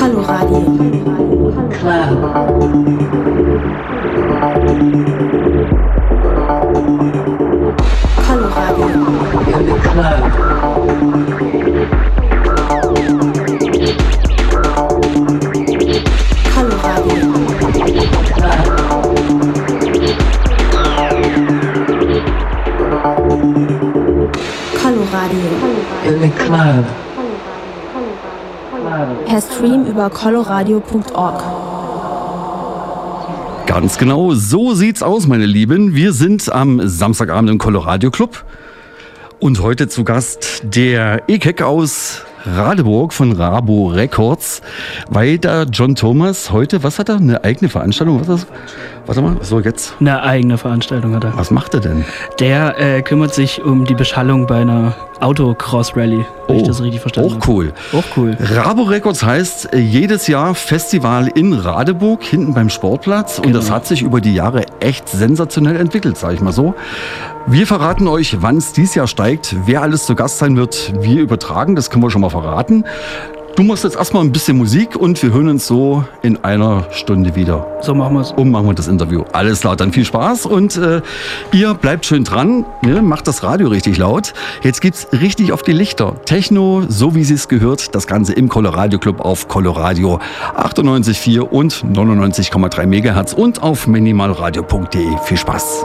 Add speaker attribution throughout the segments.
Speaker 1: Coloradio. Coloradio. Coloradio. Per Stream über coloradio.org.
Speaker 2: Ganz genau, so sieht's aus, meine Lieben. Wir sind am Samstagabend im Coloradio Club und heute zu Gast der Ekek aus Radeburg von Rabo Records, weil da John Thomas heute, was hat er, eine eigene Veranstaltung? Was ist das? Warte mal, so jetzt.
Speaker 3: Eine eigene Veranstaltung hat er.
Speaker 2: Was macht er denn?
Speaker 3: Der äh, kümmert sich um die Beschallung bei einer Autocross-Rallye, wenn ich das richtig verstanden
Speaker 2: auch
Speaker 3: habe.
Speaker 2: cool.
Speaker 3: Auch cool.
Speaker 2: Rabo Records heißt äh, jedes Jahr Festival in Radeburg, hinten beim Sportplatz. Und
Speaker 3: Genau.
Speaker 2: das hat sich über die Jahre echt sensationell entwickelt, sage ich mal so. Wir verraten euch, wann es dieses Jahr steigt, wer alles zu Gast sein wird. Wir übertragen, das können wir schon mal verraten. Du machst jetzt erstmal ein bisschen Musik und wir hören uns so in einer Stunde wieder.
Speaker 3: So machen wir es.
Speaker 2: Und machen wir das Interview. Alles klar, dann viel Spaß und äh, ihr bleibt schön dran, ne? macht das Radio richtig laut. Jetzt gibt's richtig auf die Lichter. Techno, so wie sie es gehört, das Ganze im Coloradio Club auf Coloradio 98,4 und 99,3 Megahertz und auf minimalradio.de. Viel Spaß.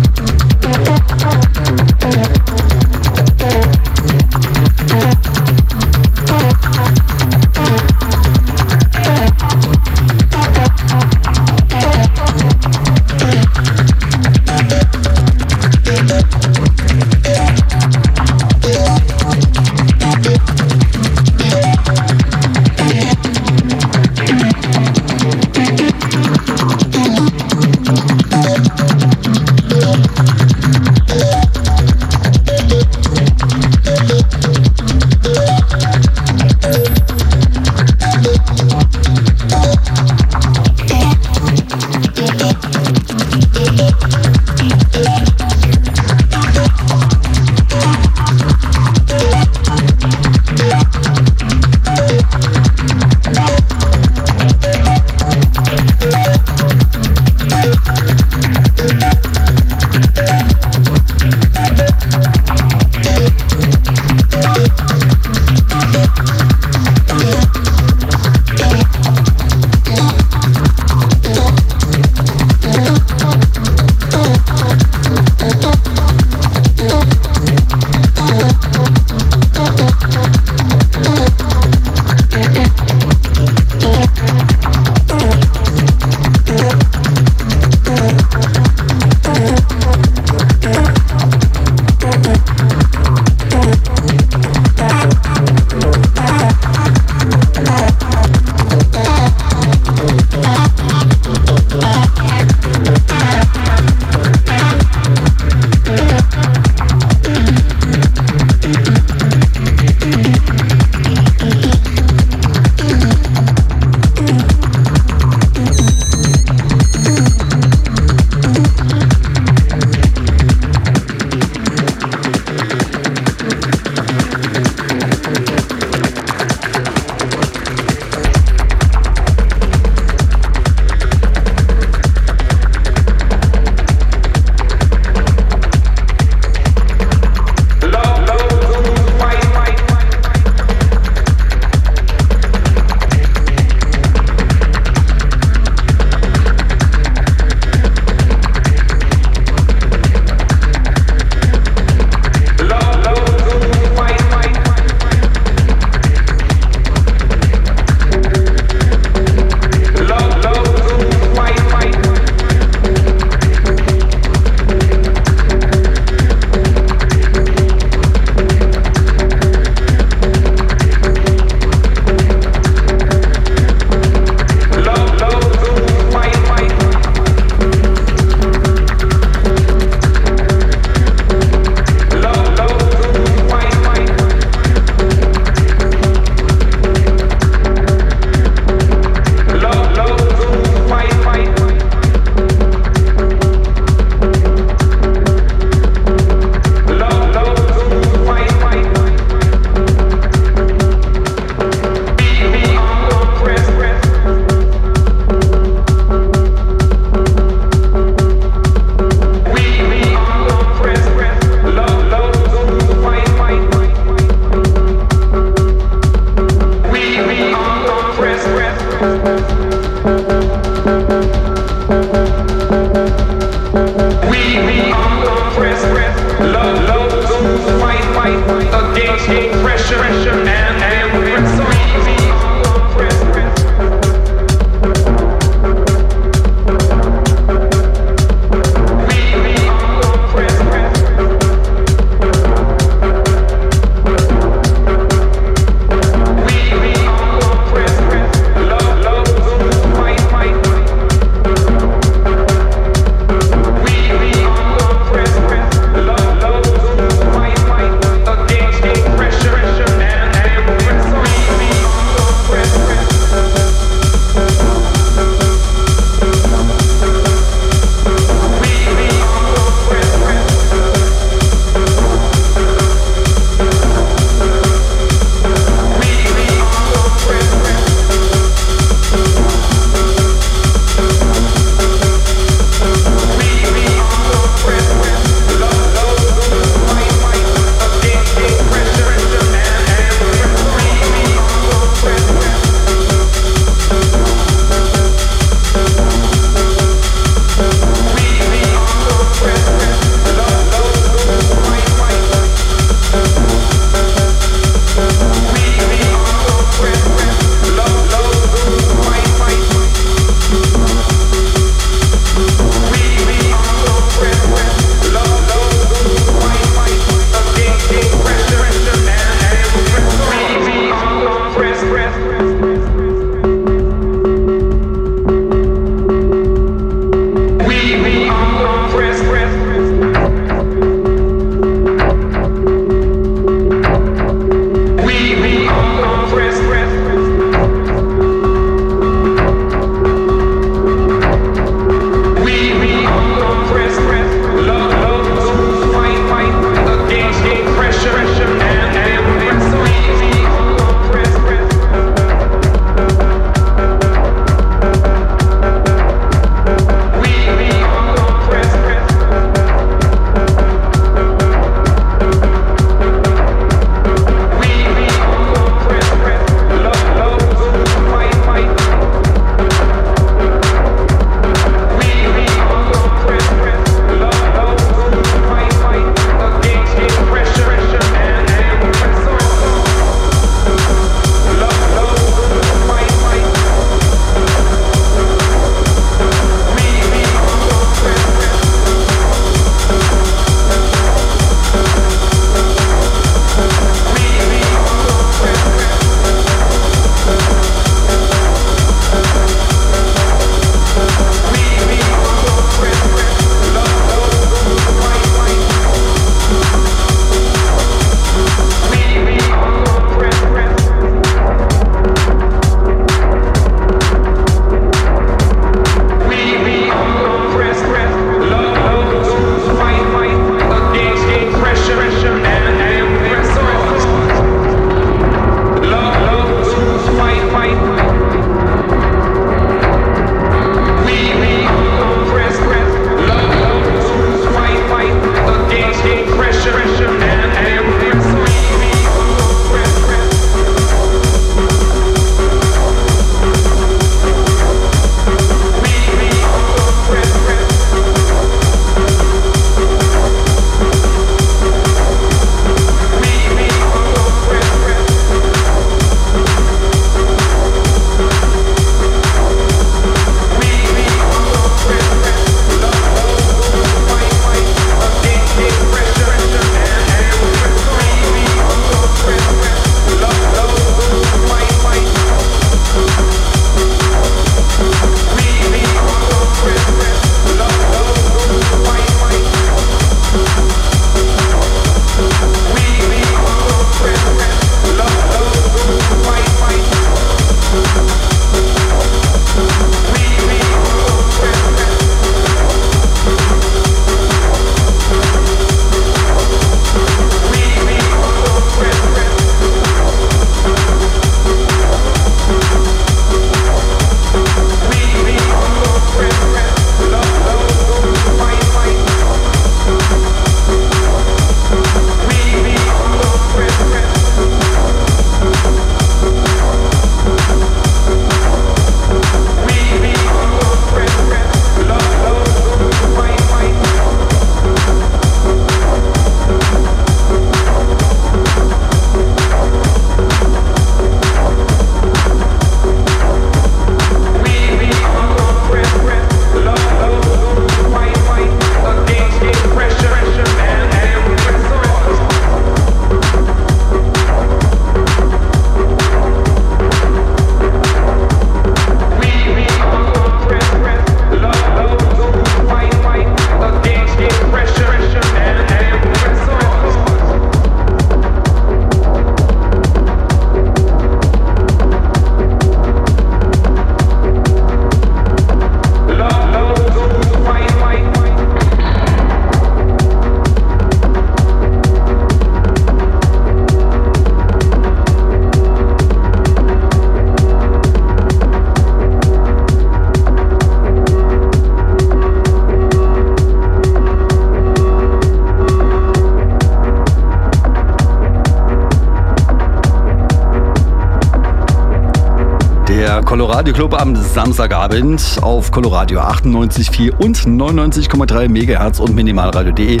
Speaker 2: Colorado Club am Samstagabend auf Coloradio 98,4 und 99,3 MHz und minimalradio.de.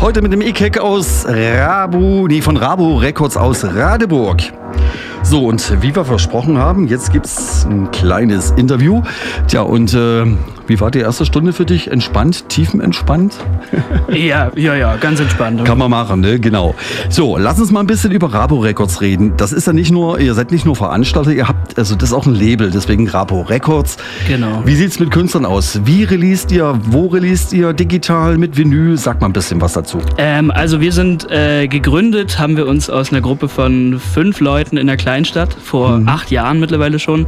Speaker 2: Heute mit dem E-Keck aus Rabu, nee, von Rabo Records aus Radeburg. So, und wie wir versprochen haben, jetzt gibt es ein kleines Interview. Tja, und äh, wie war die erste Stunde für dich? Entspannt, tiefenentspannt?
Speaker 3: Ja, ja, ja, ganz entspannt.
Speaker 2: Kann man machen, ne? Genau. So, lass uns mal ein bisschen über Rabo Records reden. Das ist ja nicht nur, ihr seid nicht nur Veranstalter, ihr habt, also das ist auch ein Label, deswegen Rabo Records.
Speaker 3: Genau.
Speaker 2: Wie sieht's mit Künstlern aus? Wie released ihr? Wo released ihr? Digital, mit Vinyl? Sag mal ein bisschen was dazu.
Speaker 3: Ähm, also wir sind äh, gegründet, haben wir uns aus einer Gruppe von fünf Leuten in der Kleinstadt vor mhm. acht Jahren mittlerweile schon,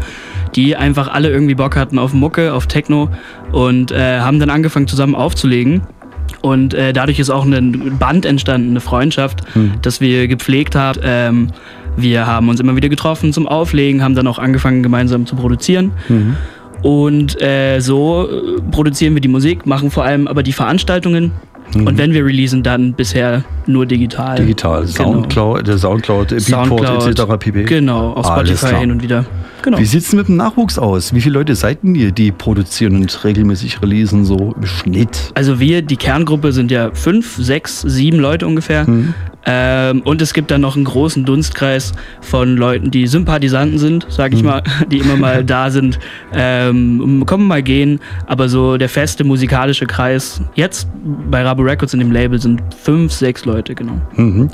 Speaker 3: die einfach alle irgendwie Bock hatten auf Mucke, auf Techno und äh, haben dann angefangen zusammen aufzulegen. Und äh, dadurch ist auch ein Band entstanden, eine Freundschaft, mhm. das wir gepflegt haben. Ähm, wir haben uns immer wieder getroffen zum Auflegen, haben dann auch angefangen gemeinsam zu produzieren. Mhm. Und äh, so äh, produzieren wir die Musik, machen vor allem aber die Veranstaltungen Mhm. Und wenn wir releasen, dann bisher nur digital.
Speaker 2: Digital, genau. Soundcloud, der Soundcloud,
Speaker 3: Beatport etc. pp. Genau, auf Spotify hin und wieder. Genau.
Speaker 2: Wie sieht es mit dem Nachwuchs aus? Wie viele Leute seid ihr, die produzieren und regelmäßig releasen, so im Schnitt?
Speaker 3: Also wir, die Kerngruppe, sind ja fünf, sechs, sieben Leute ungefähr. Mhm. Ähm, und es gibt dann noch einen großen Dunstkreis von Leuten, die Sympathisanten sind, sag ich mhm. mal, die immer mal da sind, ähm, kommen mal gehen. Aber so der feste musikalische Kreis, jetzt bei Rabu Records in dem Label sind fünf, sechs Leute, genau.
Speaker 2: Mhm.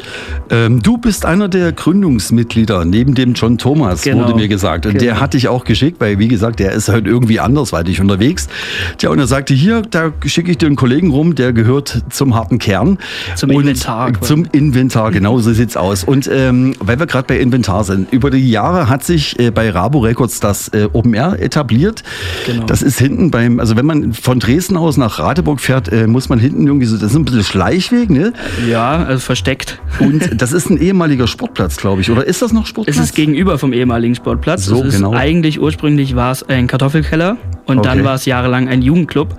Speaker 2: Ähm, du bist einer der Gründungsmitglieder, neben dem John Thomas, genau. wurde mir gesagt. Und genau. der hat dich auch geschickt, weil, wie gesagt, der ist halt irgendwie andersweitig unterwegs. Tja, und er sagte, hier, da schicke ich dir einen Kollegen rum, der gehört zum harten Kern.
Speaker 3: Zum Inventar.
Speaker 2: Zum Inventar. Inventar, genau so sieht's aus. Und ähm, weil wir gerade bei Inventar sind, über die Jahre hat sich äh, bei Rabo Records das äh, Open Air etabliert. Genau. Das ist hinten beim, also wenn man von Dresden aus nach Radeburg fährt, äh, muss man hinten irgendwie so, das ist ein bisschen Schleichweg, ne?
Speaker 3: Ja, also versteckt.
Speaker 2: Und das ist ein ehemaliger Sportplatz, glaube ich. Oder ist das noch Sportplatz?
Speaker 3: Es ist gegenüber vom ehemaligen Sportplatz. So, genau. Eigentlich ursprünglich war es ein Kartoffelkeller und okay. dann war es jahrelang ein Jugendclub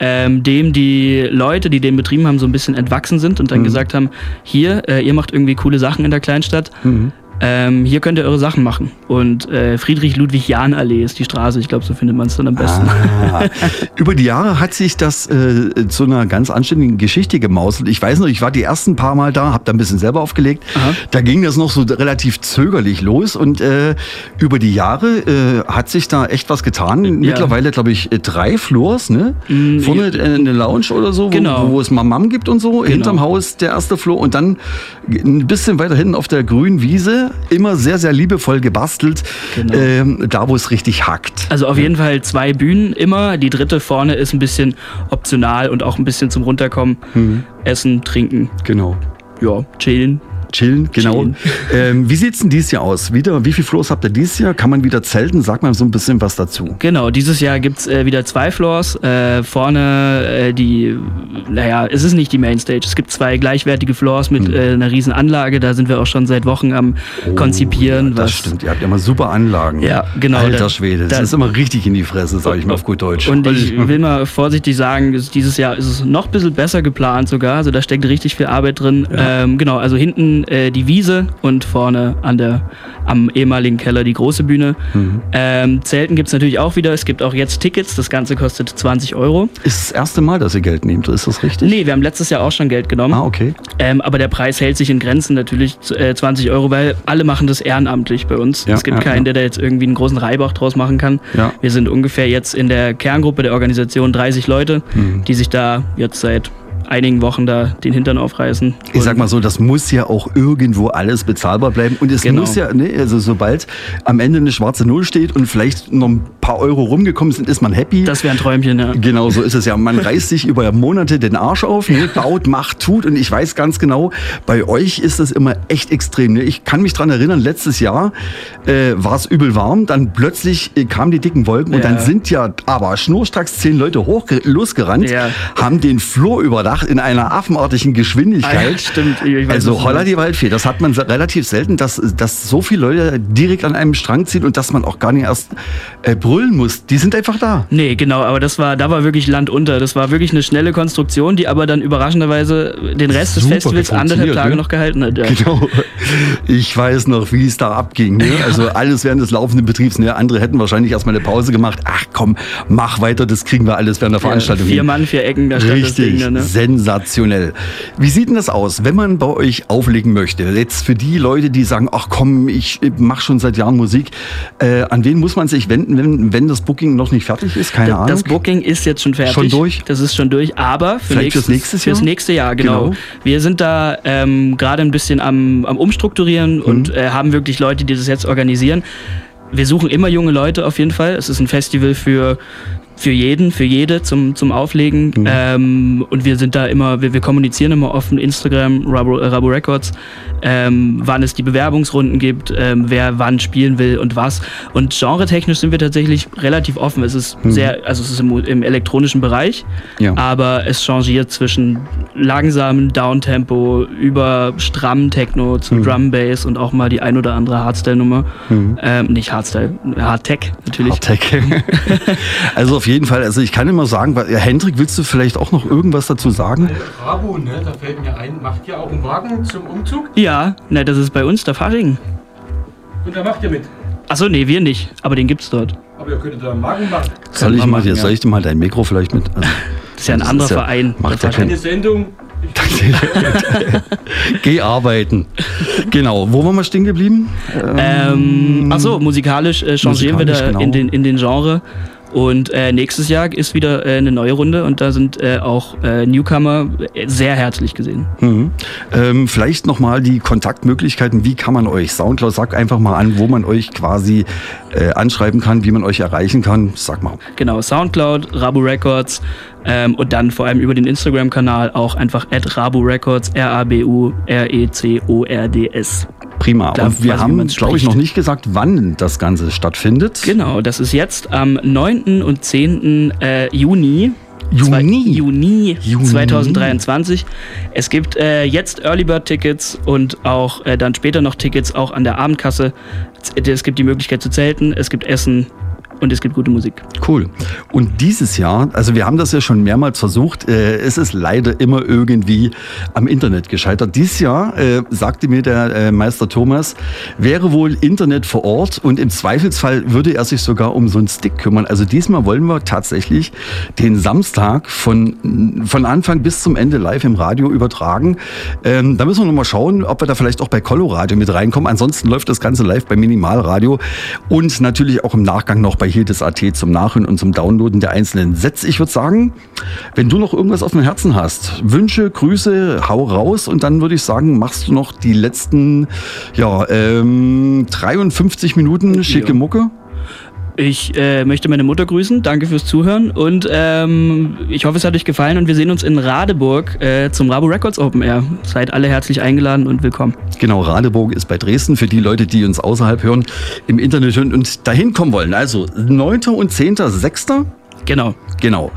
Speaker 3: ähm, dem die Leute, die den betrieben haben, so ein bisschen entwachsen sind und dann mhm. gesagt haben, hier, äh, ihr macht irgendwie coole Sachen in der Kleinstadt. Mhm ähm, hier könnt ihr eure Sachen machen. Und äh, Friedrich-Ludwig-Jahn-Allee ist die Straße. Ich glaube, so findet man es dann am besten.
Speaker 2: Ah, über die Jahre hat sich das äh, zu einer ganz anständigen Geschichte gemauselt. Ich weiß noch, ich war die ersten paar Mal da, habe da ein bisschen selber aufgelegt. Aha. Da ging das noch so relativ zögerlich los. Und äh, über die Jahre äh, hat sich da echt was getan. Ja. Mittlerweile, glaube ich, drei Floors. Ne? Mhm, Vorne eine Lounge oder so, wo, genau. wo es Mamam gibt und so. Genau. Hinterm Haus der erste Floor. Und dann ein bisschen weiter hinten auf der grünen Wiese immer sehr, sehr liebevoll gebastelt, genau. ähm, da wo es richtig hackt.
Speaker 3: Also auf jeden Fall zwei Bühnen immer. Die dritte vorne ist ein bisschen optional und auch ein bisschen zum Runterkommen. Mhm. Essen, trinken.
Speaker 2: Genau.
Speaker 3: Ja, chillen.
Speaker 2: Chillen, genau. Chillen. Ähm, wie sieht es denn dieses Jahr aus? Wieder, wie viele Floors habt ihr dieses Jahr? Kann man wieder zelten? Sag mal so ein bisschen was dazu.
Speaker 3: Genau, dieses Jahr gibt es äh, wieder zwei Floors. Äh, vorne äh, die, naja, es ist nicht die Mainstage. Es gibt zwei gleichwertige Floors mit hm. Äh, einer riesen Anlage. Da sind wir auch schon seit Wochen am oh, konzipieren.
Speaker 2: Ja, das stimmt, ihr habt ja immer super Anlagen.
Speaker 3: Ja, genau.
Speaker 2: Alter da, Schwede, das da, ist immer richtig in die Fresse, sage ich mal auf gut Deutsch.
Speaker 3: Und ich will mal vorsichtig sagen, dieses Jahr ist es noch ein bisschen besser geplant sogar. Also da steckt richtig viel Arbeit drin. Ja. Ähm, genau, also hinten äh, die Wiese und vorne an der, am ehemaligen Keller die große Bühne. Mhm. Ähm, Zelten gibt es natürlich auch wieder. Es gibt auch jetzt Tickets. Das Ganze kostet 20 Euro.
Speaker 2: Ist das erste Mal, dass ihr Geld nehmt, ist das richtig?
Speaker 3: Nee, wir haben letztes Jahr auch schon Geld genommen.
Speaker 2: Ah, okay.
Speaker 3: Ähm, aber der Preis hält sich in Grenzen natürlich äh, 20 Euro, weil alle machen das ehrenamtlich bei uns. Ja, es gibt ja, keinen, ja. der da jetzt irgendwie einen großen Reibach draus machen kann. Wir sind ungefähr jetzt in der Kerngruppe der Organisation 30 Leute, mhm. die sich da jetzt seit einigen Wochen da den Hintern aufreißen.
Speaker 2: Ich sag mal so, das muss ja auch irgendwo alles bezahlbar bleiben. Und es genau. muss ja, ne, also sobald am Ende eine schwarze Null steht und vielleicht noch ein paar Euro rumgekommen sind, ist man happy.
Speaker 3: Das wäre ein Träumchen, ja.
Speaker 2: Genau, so ist es ja. Man reißt sich über Monate den Arsch auf, ne, baut, macht, tut. Und ich weiß ganz genau, bei euch ist das immer echt extrem. Ne? Ich kann mich dran erinnern, letztes Jahr äh, war es übel warm, dann plötzlich äh, kamen die dicken Wolken ja. und dann sind ja aber schnurstracks zehn Leute hoch losgerannt, ja. haben den Flur überdacht Verdacht in einer affenartigen Geschwindigkeit.
Speaker 3: Ah, ja, stimmt. Ich weiß,
Speaker 2: also Holla die Waldfee, das hat man relativ selten, dass, dass so viele Leute direkt an einem Strang ziehen und dass man auch gar nicht erst äh, brüllen muss. Die sind einfach da.
Speaker 3: Nee, genau, aber das war, da war wirklich Land unter. Das war wirklich eine schnelle Konstruktion, die aber dann überraschenderweise den Rest des
Speaker 2: Super
Speaker 3: Festivals anderthalb
Speaker 2: funktioniert,
Speaker 3: Tage
Speaker 2: ne?
Speaker 3: noch gehalten hat. Ja.
Speaker 2: Genau. Ich weiß noch, wie es da abging. Ne? Also alles während des laufenden Betriebs. Ne? Andere hätten wahrscheinlich erstmal eine Pause gemacht. Ach komm, mach weiter, das kriegen wir alles während der Veranstaltung
Speaker 3: Vier. Mann, vier Ecken, da stand das
Speaker 2: Richtig,
Speaker 3: Ding. Ne?
Speaker 2: Sensationell. Wie sieht denn das aus, wenn man bei euch auflegen möchte? Jetzt für die Leute, die sagen, ach komm, ich mache schon seit Jahren Musik. Äh, an wen muss man sich wenden, wenn, wenn das Booking noch nicht fertig ist? Keine Ahnung.
Speaker 3: Das Booking ist jetzt schon fertig.
Speaker 2: Schon durch?
Speaker 3: Das ist schon durch, aber für
Speaker 2: Vielleicht
Speaker 3: nächstes,
Speaker 2: fürs nächstes Jahr?
Speaker 3: Fürs nächste Jahr, genau.
Speaker 2: Genau.
Speaker 3: Wir sind da ähm, gerade ein bisschen am, am Umstrukturieren und äh, haben wirklich Leute, die das jetzt organisieren. Wir suchen immer junge Leute auf jeden Fall. Es ist ein Festival für für jeden, für jede zum, zum Auflegen. Ähm, und wir sind da immer, wir, wir kommunizieren immer offen, Instagram, Rabo, äh, Rabo Records, ähm, wann es die Bewerbungsrunden gibt, ähm, wer wann spielen will und was. Und genretechnisch sind wir tatsächlich relativ offen. Es ist sehr, also es ist im, im elektronischen Bereich,
Speaker 2: Ja.
Speaker 3: aber es changiert zwischen langsamen Downtempo über strammen Techno zu Drum Bass und auch mal die ein oder andere Hardstyle-Nummer. Ähm, nicht Hardstyle, Hardtech natürlich.
Speaker 2: Hardtech. also auf jeden Fall, also ich kann immer sagen, weil- Hendrik, willst du vielleicht auch noch irgendwas dazu sagen?
Speaker 4: Rabo, ne, da fällt mir ein, macht ihr auch einen Wagen zum Umzug?
Speaker 3: Ja, ne, das ist bei uns der Fasching.
Speaker 4: Und da macht ihr mit.
Speaker 3: Achso, nee, wir nicht, aber den gibt's dort.
Speaker 4: Aber ihr könntet da einen Wagen machen.
Speaker 2: Soll ich mal,
Speaker 3: machen,
Speaker 2: soll
Speaker 3: ja.
Speaker 2: ich dir mal dein Mikro vielleicht mit? Also,
Speaker 3: Das ist ja ein anderer
Speaker 2: ja-
Speaker 3: Verein.
Speaker 2: macht
Speaker 3: der
Speaker 2: ja
Speaker 3: Fasching.
Speaker 4: Eine Sendung.
Speaker 2: geh arbeiten. Genau. Wo waren wir stehen geblieben?
Speaker 3: Ähm, achso, musikalisch äh, changieren wir da
Speaker 2: Musikalisch, genau.
Speaker 3: in, den, in den Genre. Und äh, nächstes Jahr ist wieder äh, eine neue Runde und da sind äh, auch äh, Newcomer äh, sehr herzlich gesehen.
Speaker 2: Mhm. Ähm, vielleicht nochmal die Kontaktmöglichkeiten. Wie kann man euch? Soundcloud, sag einfach mal an, wo man euch quasi äh, anschreiben kann, wie man euch erreichen kann. Sag mal.
Speaker 3: Genau, Soundcloud, Rabu Records ähm, und dann vor allem über den Instagram-Kanal auch einfach at Rabu Records, R-A-B-U-R-E-C-O-R-D-S.
Speaker 2: Prima.
Speaker 3: Da
Speaker 2: Und wir
Speaker 3: weiß
Speaker 2: haben, glaube ich, noch nicht gesagt, wann das Ganze stattfindet.
Speaker 3: Genau, das ist jetzt am 9. und 10. Äh, Juni.
Speaker 2: Juni?
Speaker 3: Juni,
Speaker 2: Juni.
Speaker 3: 2023. Es gibt äh, jetzt Early Bird Tickets und auch äh, dann später noch Tickets auch an der Abendkasse. Es gibt die Möglichkeit zu zelten, es gibt Essen und es gibt gute Musik.
Speaker 2: Cool. Und dieses Jahr, also wir haben das ja schon mehrmals versucht, äh, es ist leider immer irgendwie am Internet gescheitert. Dieses Jahr, äh, sagte mir der äh, Meister Thomas, wäre wohl Internet vor Ort und im Zweifelsfall würde er sich sogar um so einen Stick kümmern. Also diesmal wollen wir tatsächlich den Samstag von, von Anfang bis zum Ende live im Radio übertragen. Ähm, da müssen wir nochmal schauen, ob wir da vielleicht auch bei Coloradio mit reinkommen. Ansonsten läuft das Ganze live bei Minimalradio und natürlich auch im Nachgang noch bei Hildes.at zum Nachhören und zum Downloaden der einzelnen Sätze. Ich würde sagen, wenn du noch irgendwas auf dem Herzen hast, Wünsche, Grüße, hau raus und dann würde ich sagen, machst du noch die letzten ja, ähm, 53 Minuten schicke. Mucke.
Speaker 3: Ich äh, möchte meine Mutter grüßen, danke fürs Zuhören und ähm, ich hoffe, es hat euch gefallen und wir sehen uns in Radeburg äh, zum Rabo Records Open Air. Seid alle herzlich eingeladen und willkommen.
Speaker 2: Genau, Radeburg ist bei Dresden für die Leute, die uns außerhalb hören, im Internet hören und dahin kommen wollen. Also 9. und 10.6.
Speaker 3: Genau.
Speaker 2: Genau.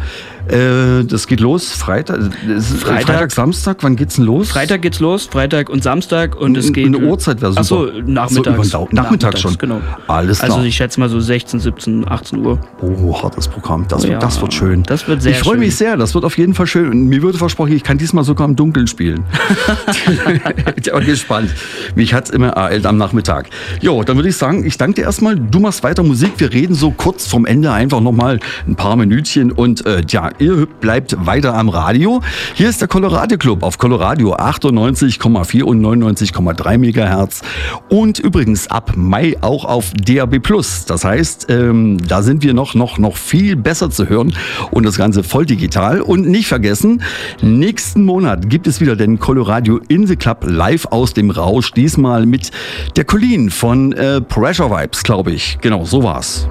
Speaker 2: Äh, das geht los Freitag, es ist
Speaker 3: Freitag.
Speaker 2: Freitag, Samstag. Wann geht's denn los?
Speaker 3: Freitag geht's los, Freitag und Samstag und es geht.
Speaker 2: eine Uhrzeit wäre super.
Speaker 3: Achso, nachmittags.
Speaker 2: So, Dau- nachmittags schon.
Speaker 3: Genau.
Speaker 2: Alles klar.
Speaker 3: Also ich schätze mal so 16, 17, 18 Uhr.
Speaker 2: Oh, hartes Programm. Das, wird,
Speaker 3: ja,
Speaker 2: das wird schön.
Speaker 3: das wird sehr
Speaker 2: Ich freue mich
Speaker 3: schön.
Speaker 2: sehr. Das wird auf jeden Fall schön. Und mir wurde versprochen, ich kann diesmal sogar im Dunkeln spielen. ich bin gespannt. Mich hat's immer ereilt am Nachmittag. Jo, dann würde ich sagen, ich danke dir erstmal. Du machst weiter Musik. Wir reden so kurz vom Ende einfach nochmal ein paar Minütchen. Und äh, ja, ihr bleibt weiter am Radio. Hier ist der Colorado Club auf Coloradio 98,4 und 99,3 Megahertz. Und übrigens ab Mai auch auf DAB+. Das heißt, ähm, da sind wir noch, noch, noch viel besser zu hören und das Ganze voll digital. Und nicht vergessen, nächsten Monat gibt es wieder den Coloradio Insel Club live aus dem Rausch. Diesmal mit der Colleen von äh, Pressure Vibes, glaube ich. Genau, so war's.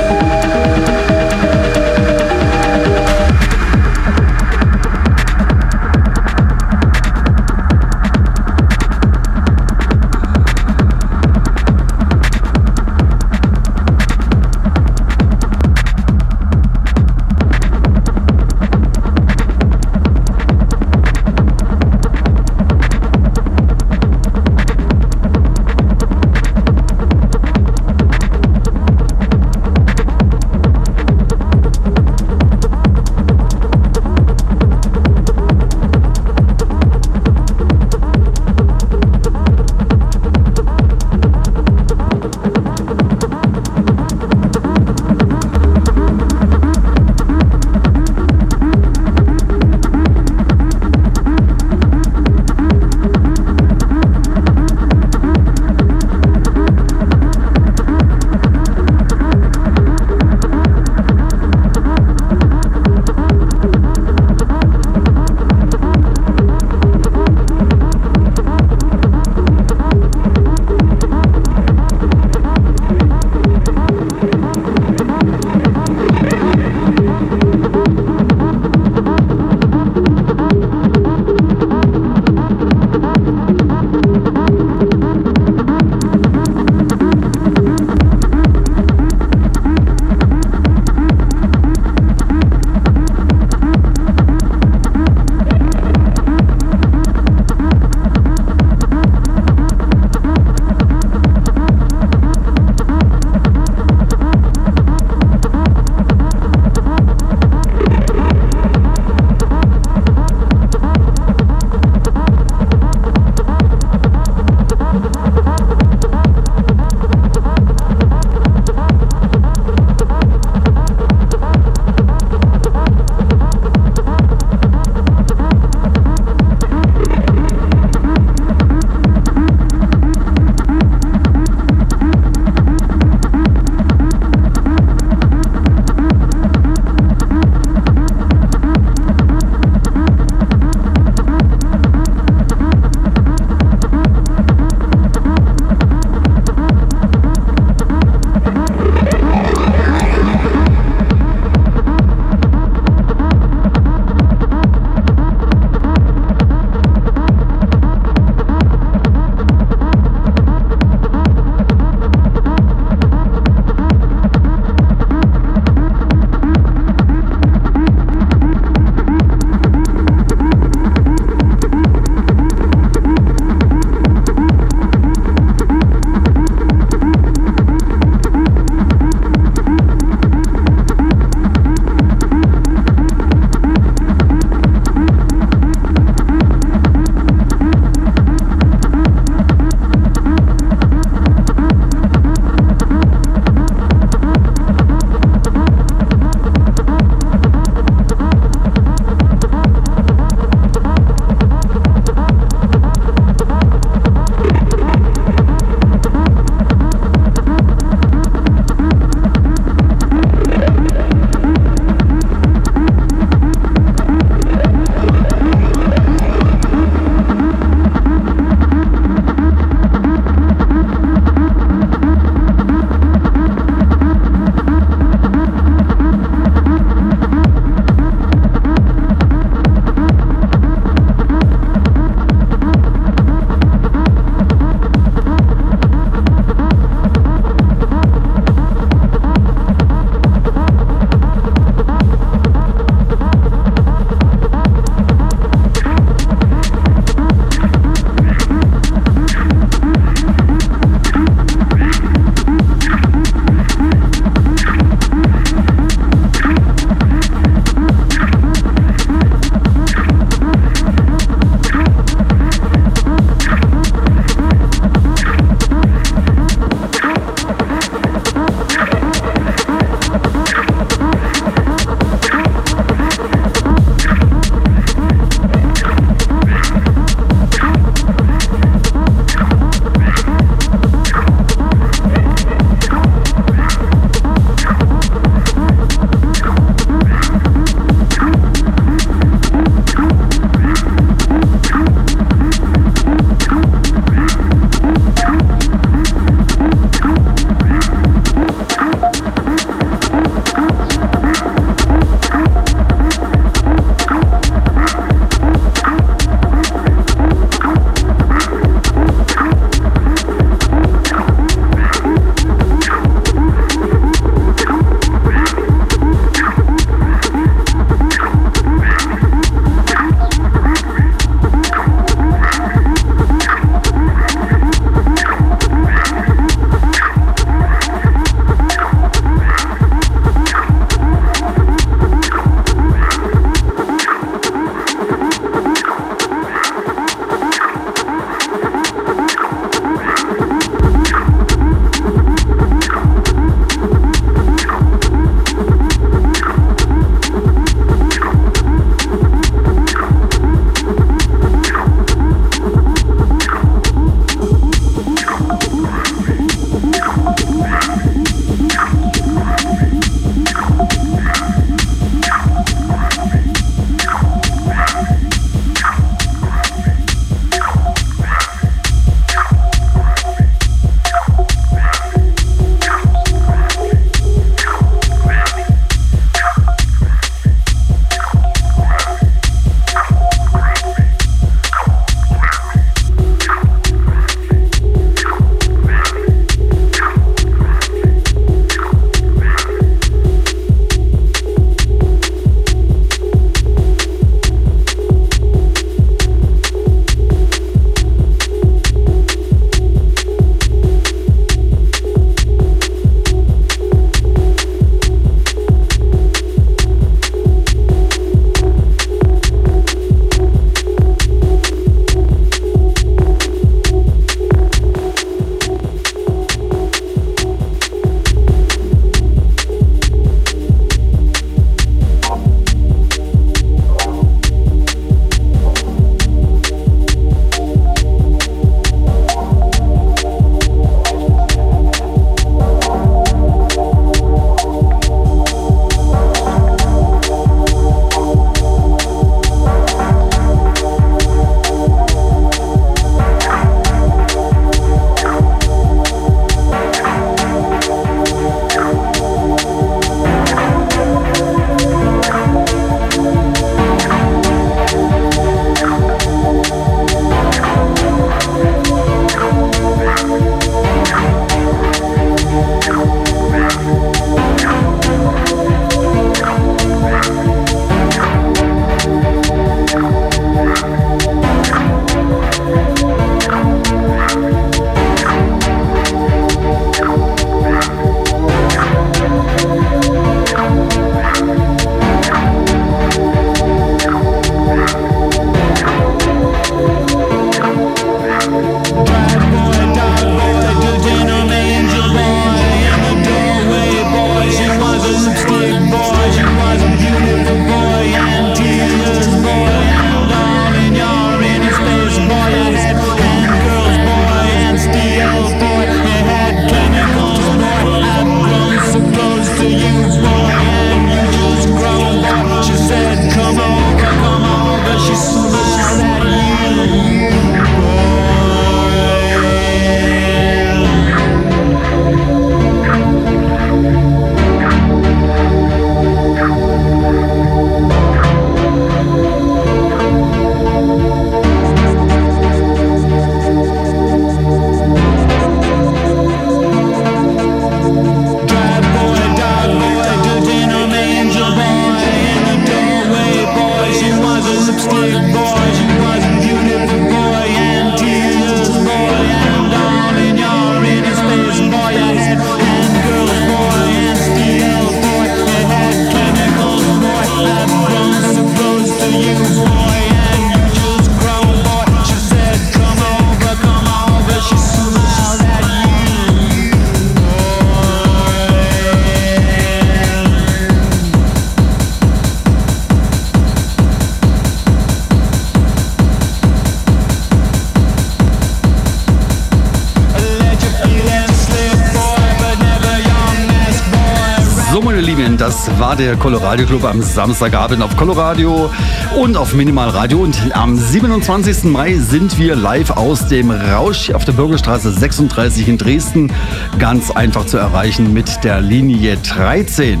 Speaker 2: Der Coloradio Club am Samstagabend auf Coloradio und auf Minimalradio. Und am 27. Mai sind wir live aus dem Rausch auf der Bürgerstraße 36 in Dresden. Ganz einfach zu erreichen mit der Linie 13.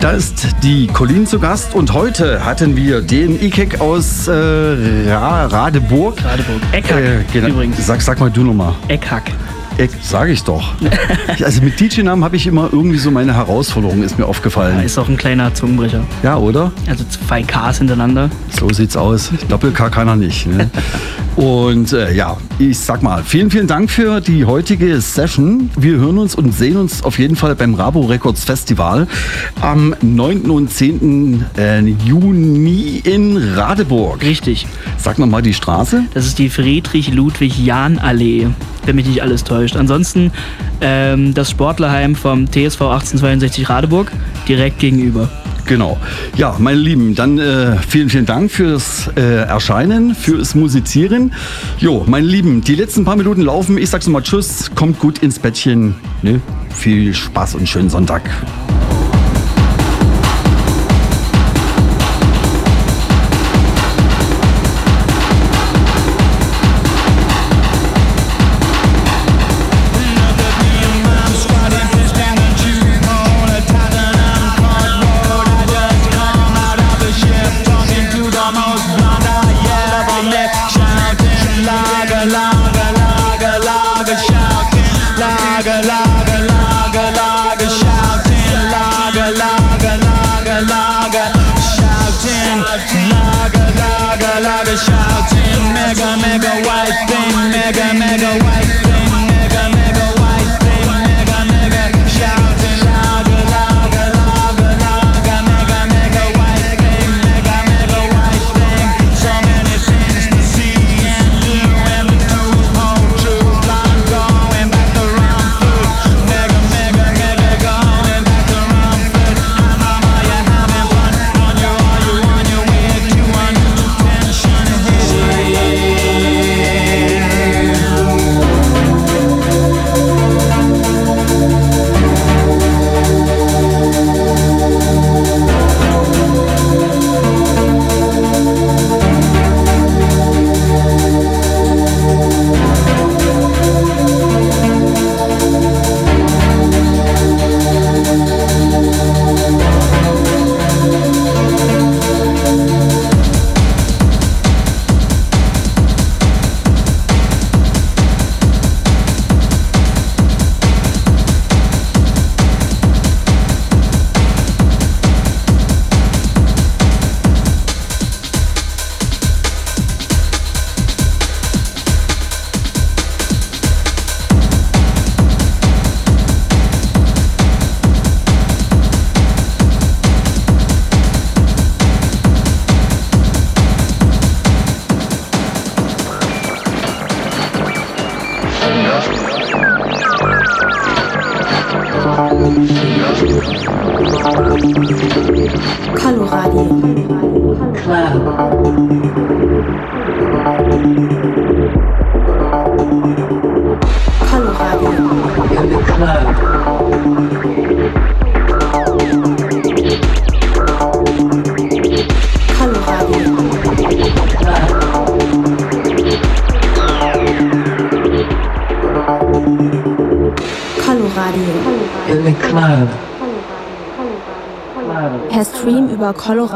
Speaker 2: Da ist die Colin zu Gast und heute hatten wir den Ikek aus äh, Radeburg.
Speaker 3: Radeburg. Eckhack äh,
Speaker 2: genau. übrigens. Sag, sag mal du nochmal.
Speaker 3: Eckhack.
Speaker 2: Eck, sage ich doch. also mit DJ-Namen habe ich immer irgendwie so meine Herausforderung, ist mir aufgefallen.
Speaker 3: Ja, ist auch ein kleiner Zungenbrecher.
Speaker 2: Ja, oder?
Speaker 3: Also zwei Ks hintereinander.
Speaker 2: So sieht's aus. Doppel-K kann er nicht. Ne? und äh, ja, ich sag mal, vielen, vielen Dank für die heutige Session. Wir hören uns und sehen uns auf jeden Fall beim Rabo Records Festival am 9. und 10. Äh, Juni in Radeburg.
Speaker 3: Richtig.
Speaker 2: Sag nochmal die Straße.
Speaker 3: Das ist die Friedrich-Ludwig-Jahn-Allee wenn mich nicht alles täuscht. Ansonsten ähm, das Sportlerheim vom TSV 1862 Radeburg direkt gegenüber.
Speaker 2: Genau. Ja, meine Lieben, dann äh, vielen, vielen Dank fürs äh, Erscheinen, fürs Musizieren. Jo, meine Lieben, die letzten paar Minuten laufen. Ich sag's mal Tschüss, kommt gut ins Bettchen. Ne? Viel Spaß und schönen Sonntag.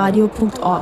Speaker 1: coloradio.org.